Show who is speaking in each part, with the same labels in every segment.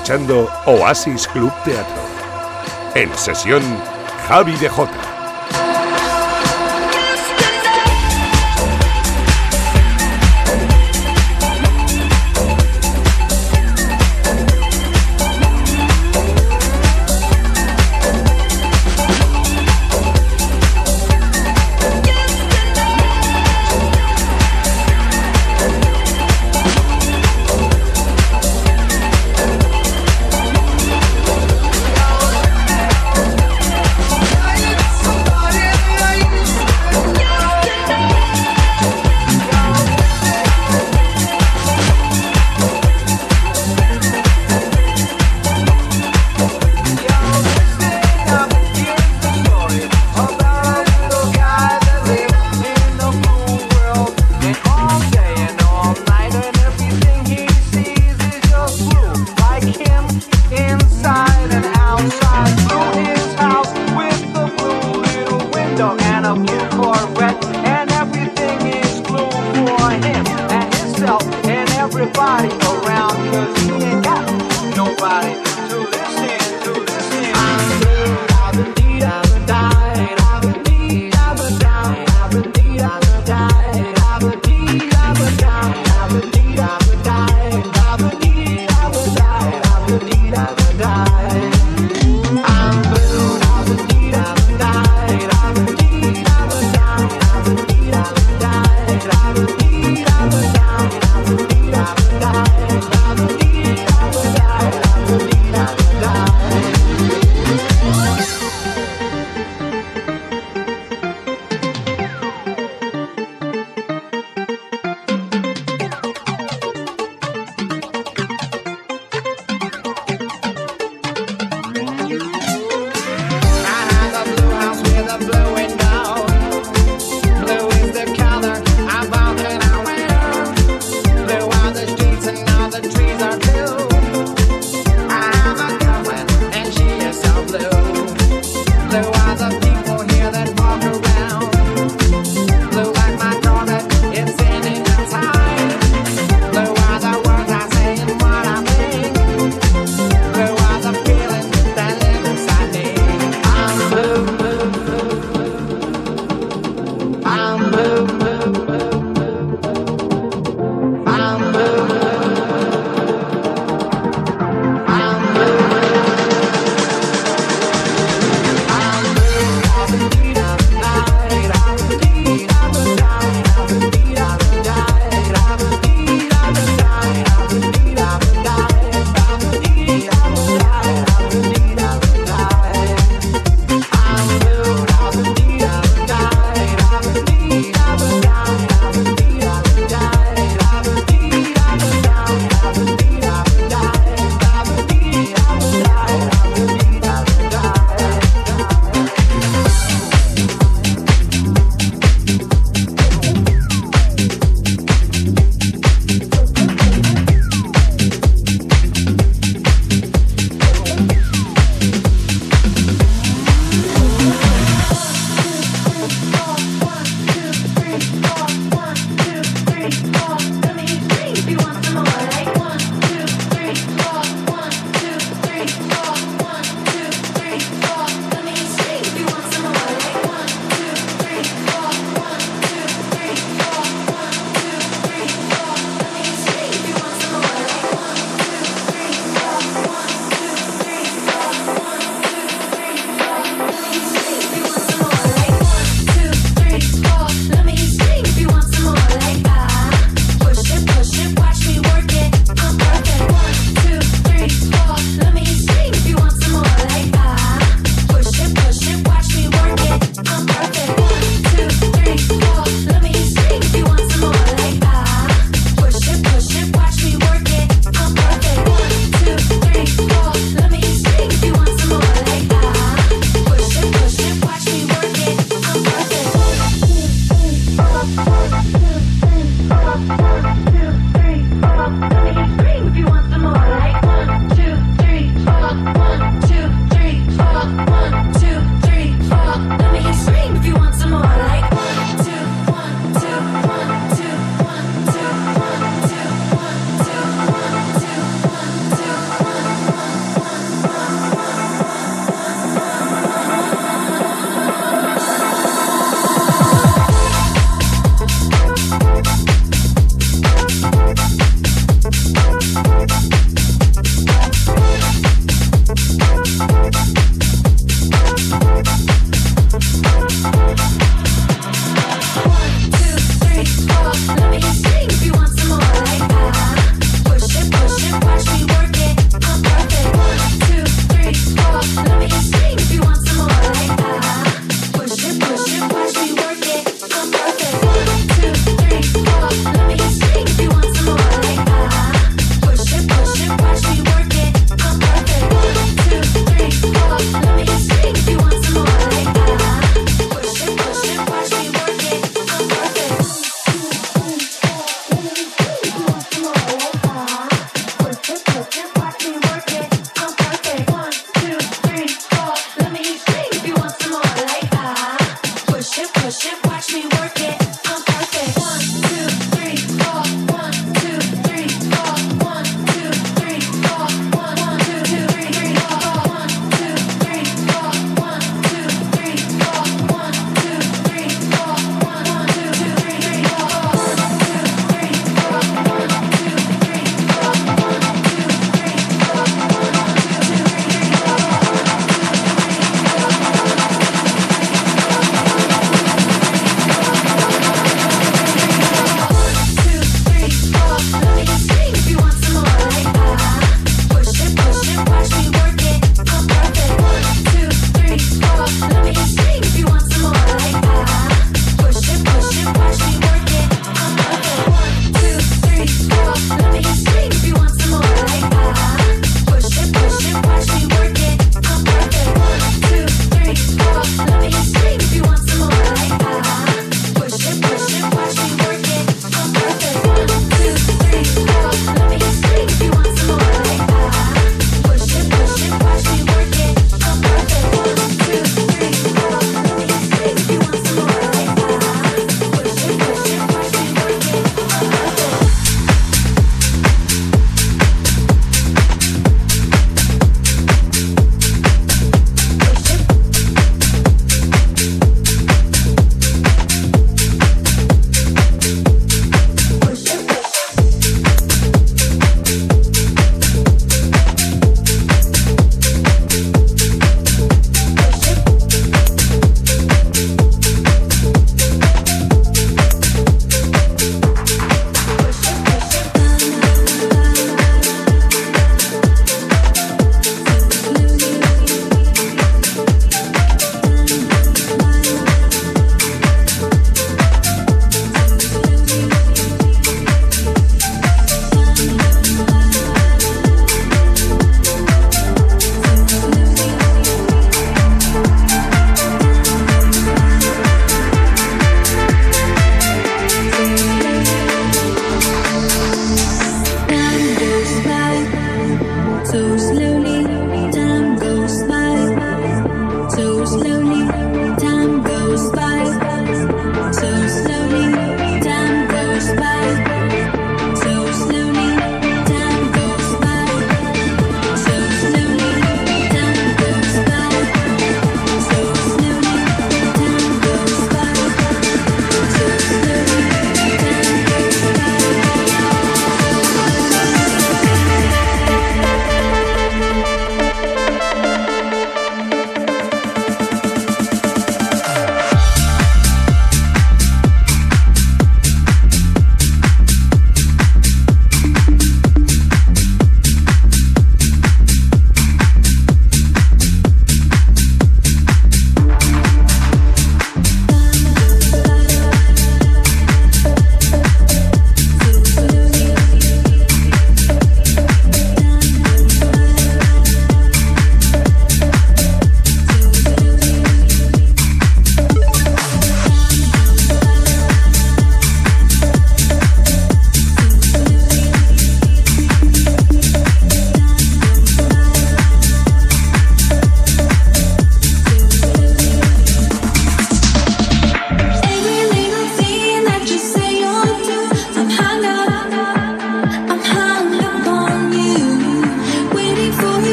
Speaker 1: escuchando Oasis Club Teatro. En sesión, Javi de Jota.
Speaker 2: body go around.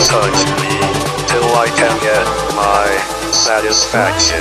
Speaker 2: sucks me till I can get my
Speaker 3: satisfaction.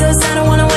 Speaker 4: Baby, I'm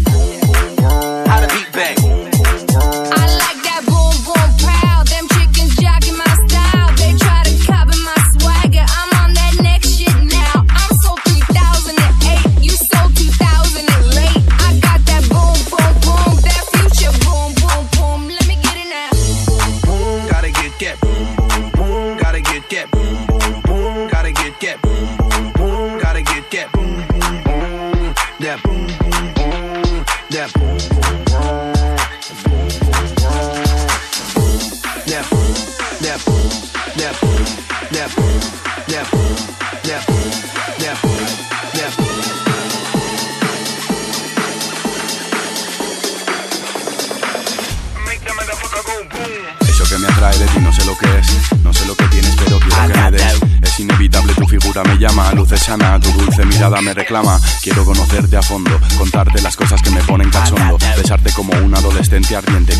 Speaker 5: me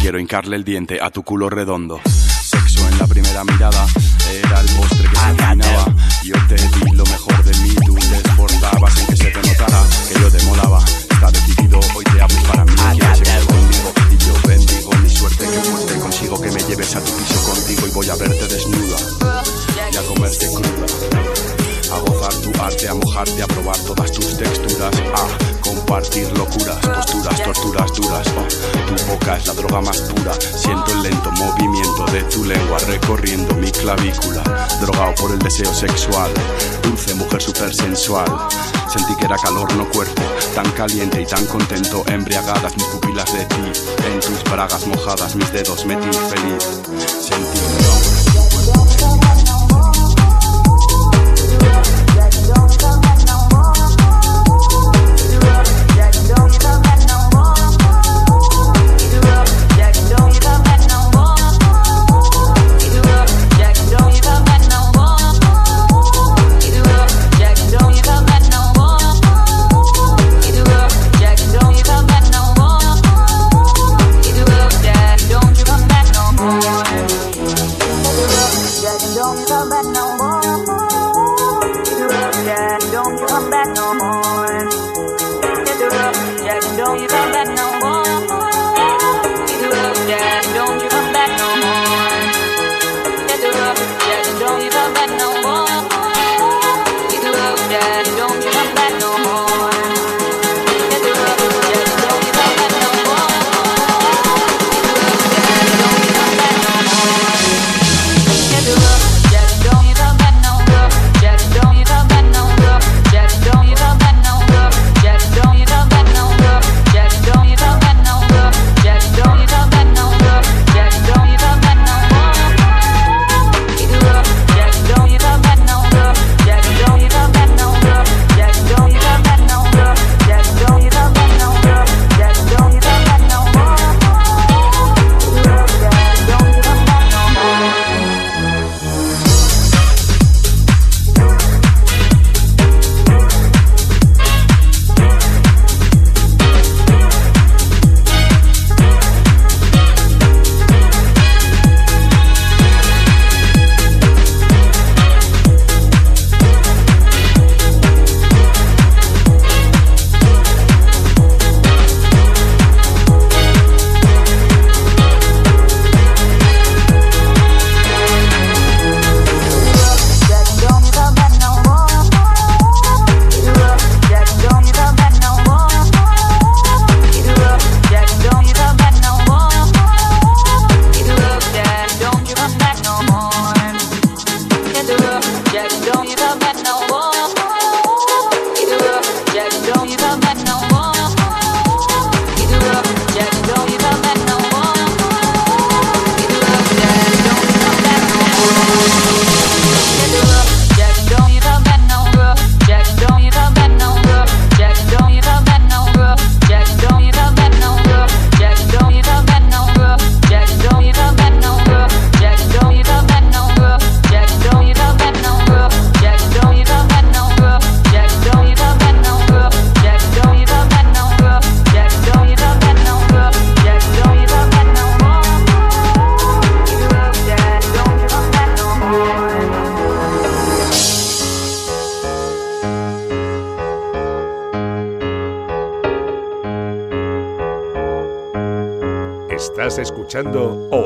Speaker 5: Quiero hincarle el diente a tu culo redondo. Sexo en la primera mirada, era el postre que se terminaba. Yo te di lo mejor de mí, tú te exportabas en que se te notara que yo te molaba. Está decidido, hoy te hables para mí. Quieres seguir conmigo y yo bendigo mi suerte que fuerte consigo que me lleves a tu piso contigo y voy a verte a mojarte, a probar todas tus texturas, a compartir locuras, posturas, torturas duras. Oh, tu boca es la droga más pura, siento el lento movimiento de tu lengua recorriendo mi clavícula, drogado por el deseo sexual, dulce mujer super sensual. Sentí que era calor, no cuerpo, tan caliente y tan contento, embriagadas mis pupilas de ti, en tus bragas mojadas mis dedos metí feliz.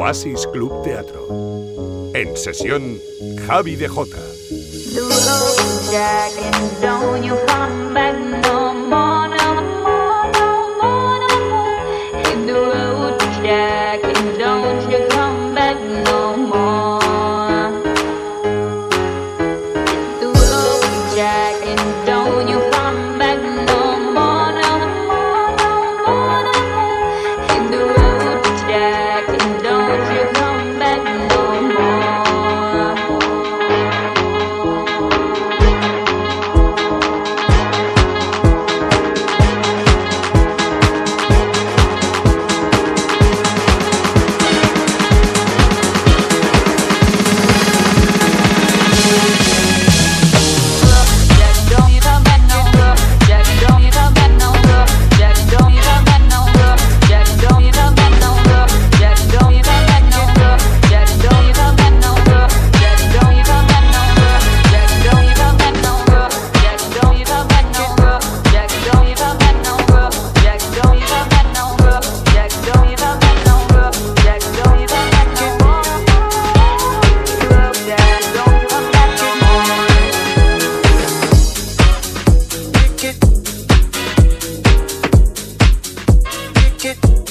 Speaker 6: Oasis Club Teatro. En sesión, Javi de Jota.
Speaker 7: Man.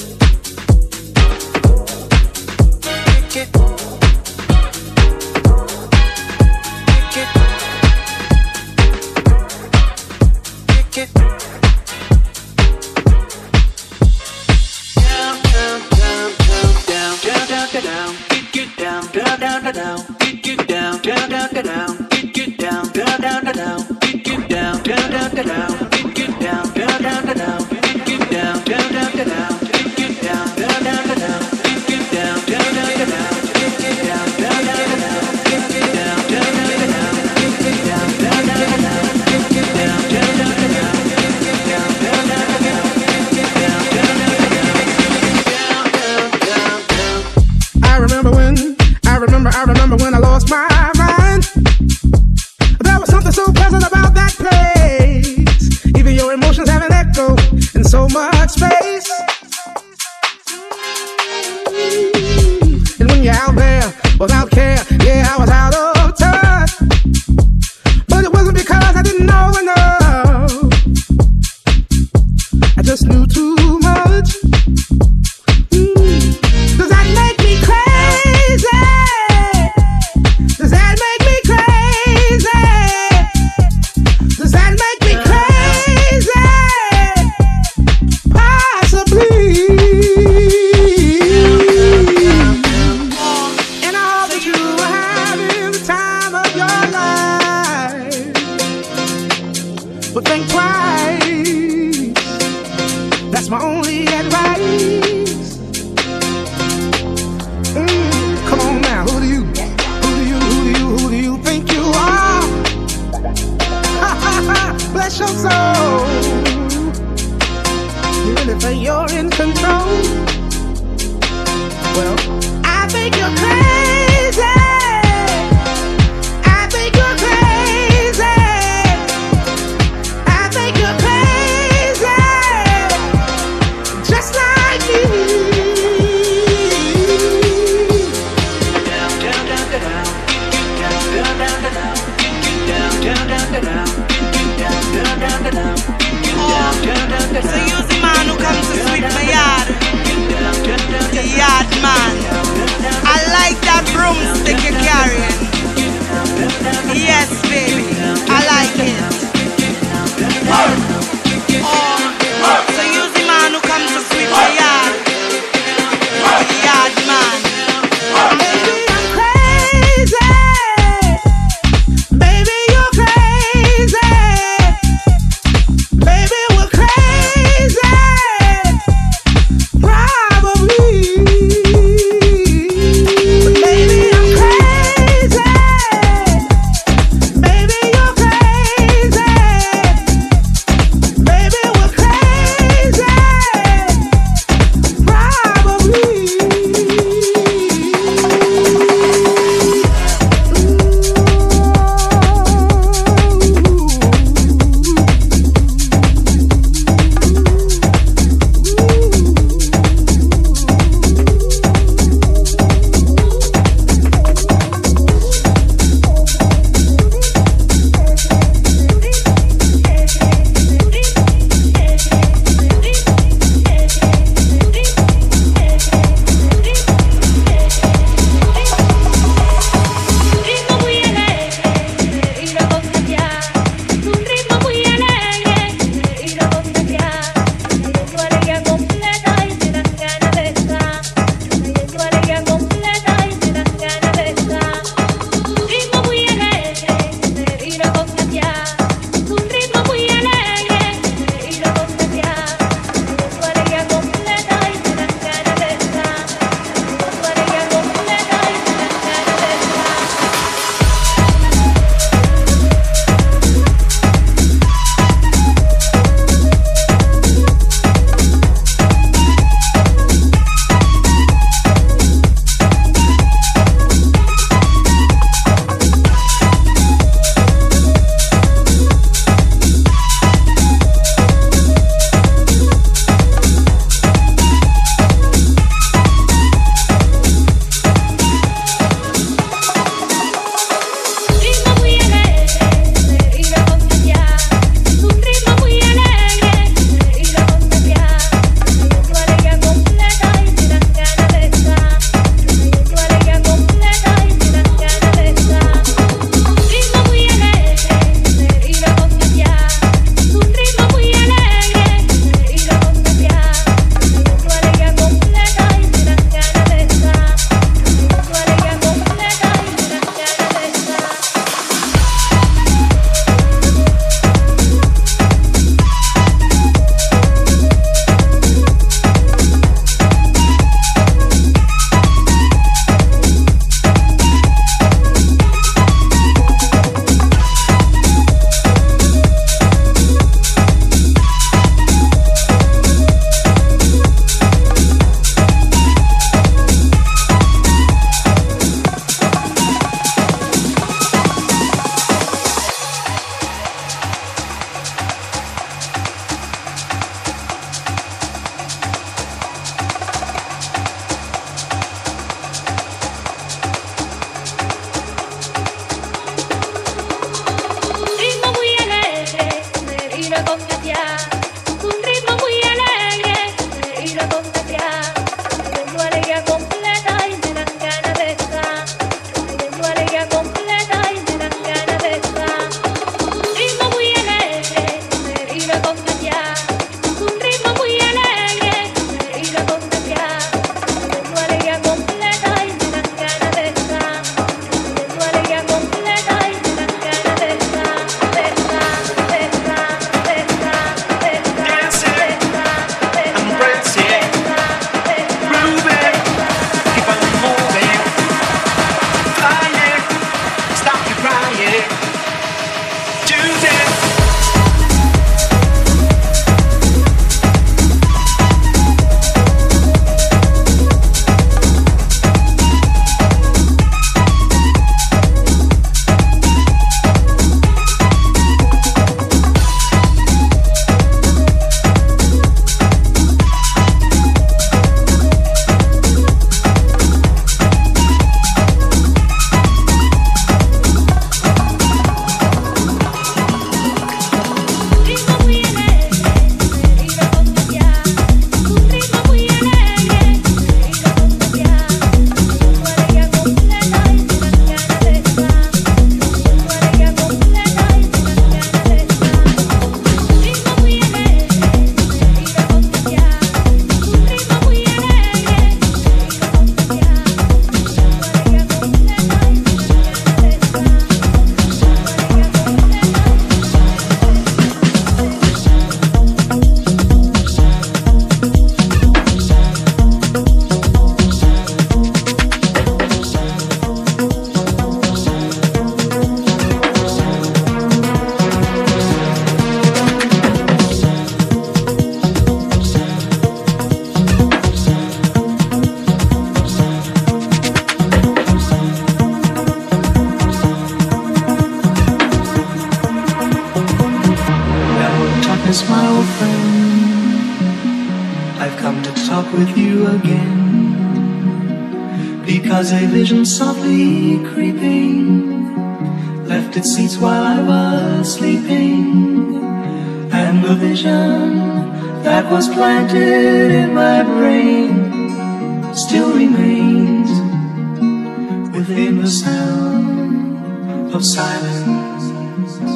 Speaker 7: Within the sound of silence,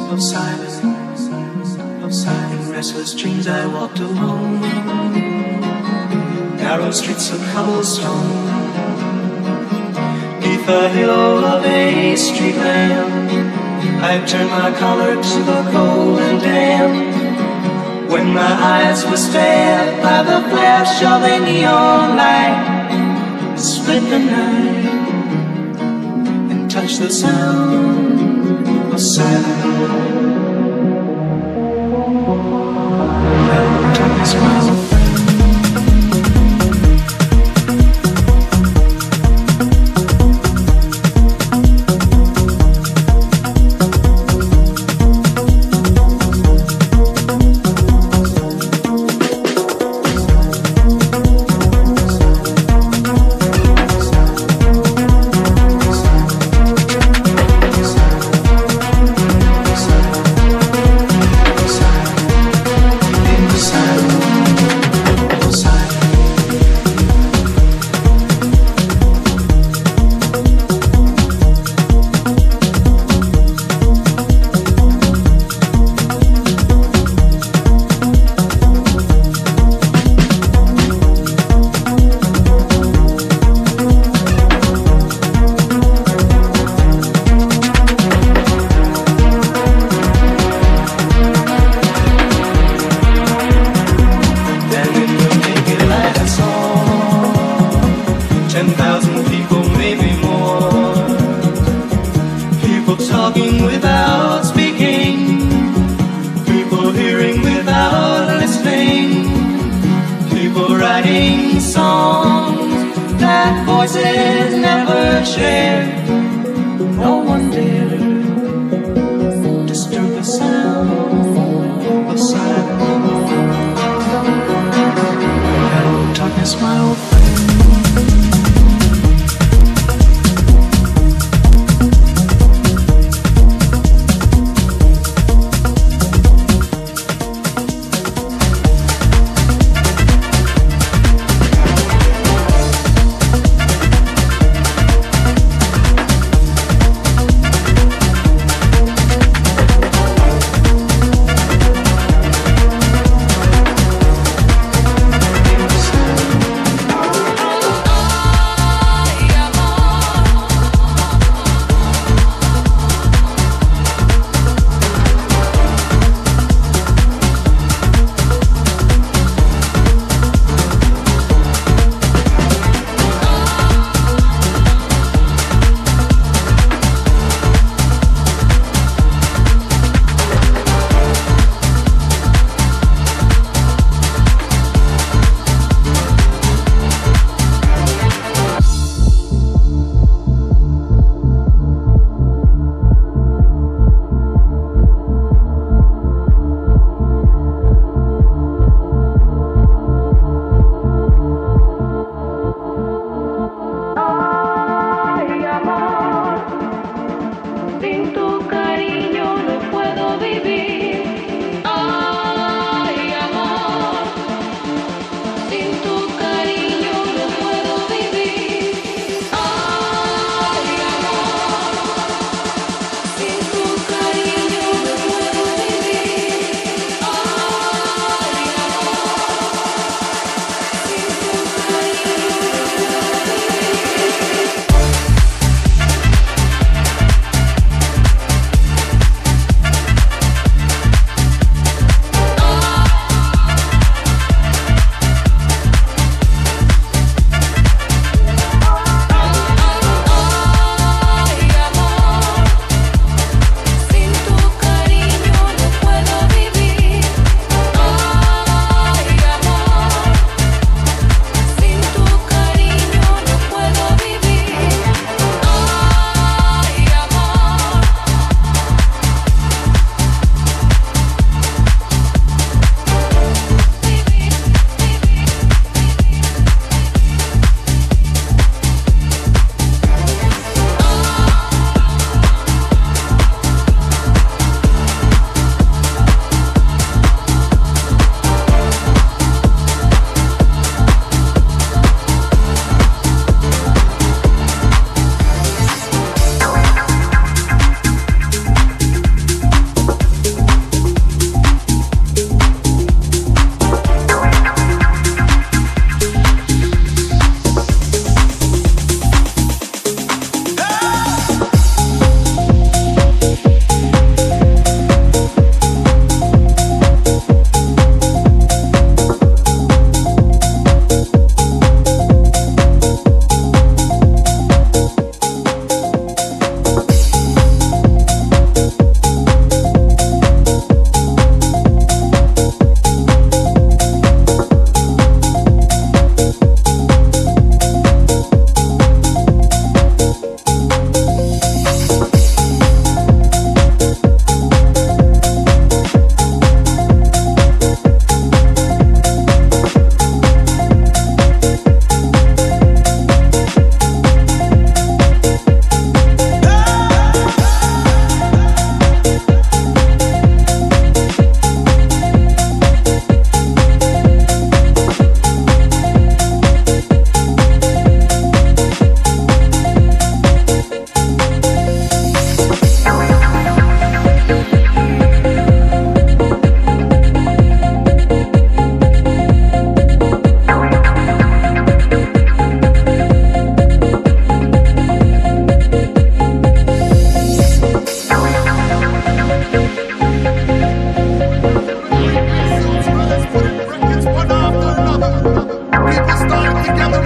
Speaker 7: of silence, of silence. In restless dreams I walked alone, narrow streets of cobblestone, neath the halo of a street lamp. I turned my collar to the cold and damp. When my eyes were stabbed by the flash of a neon light, split the night touch the sound of. Hello, darkness, my
Speaker 3: Sin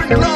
Speaker 3: No.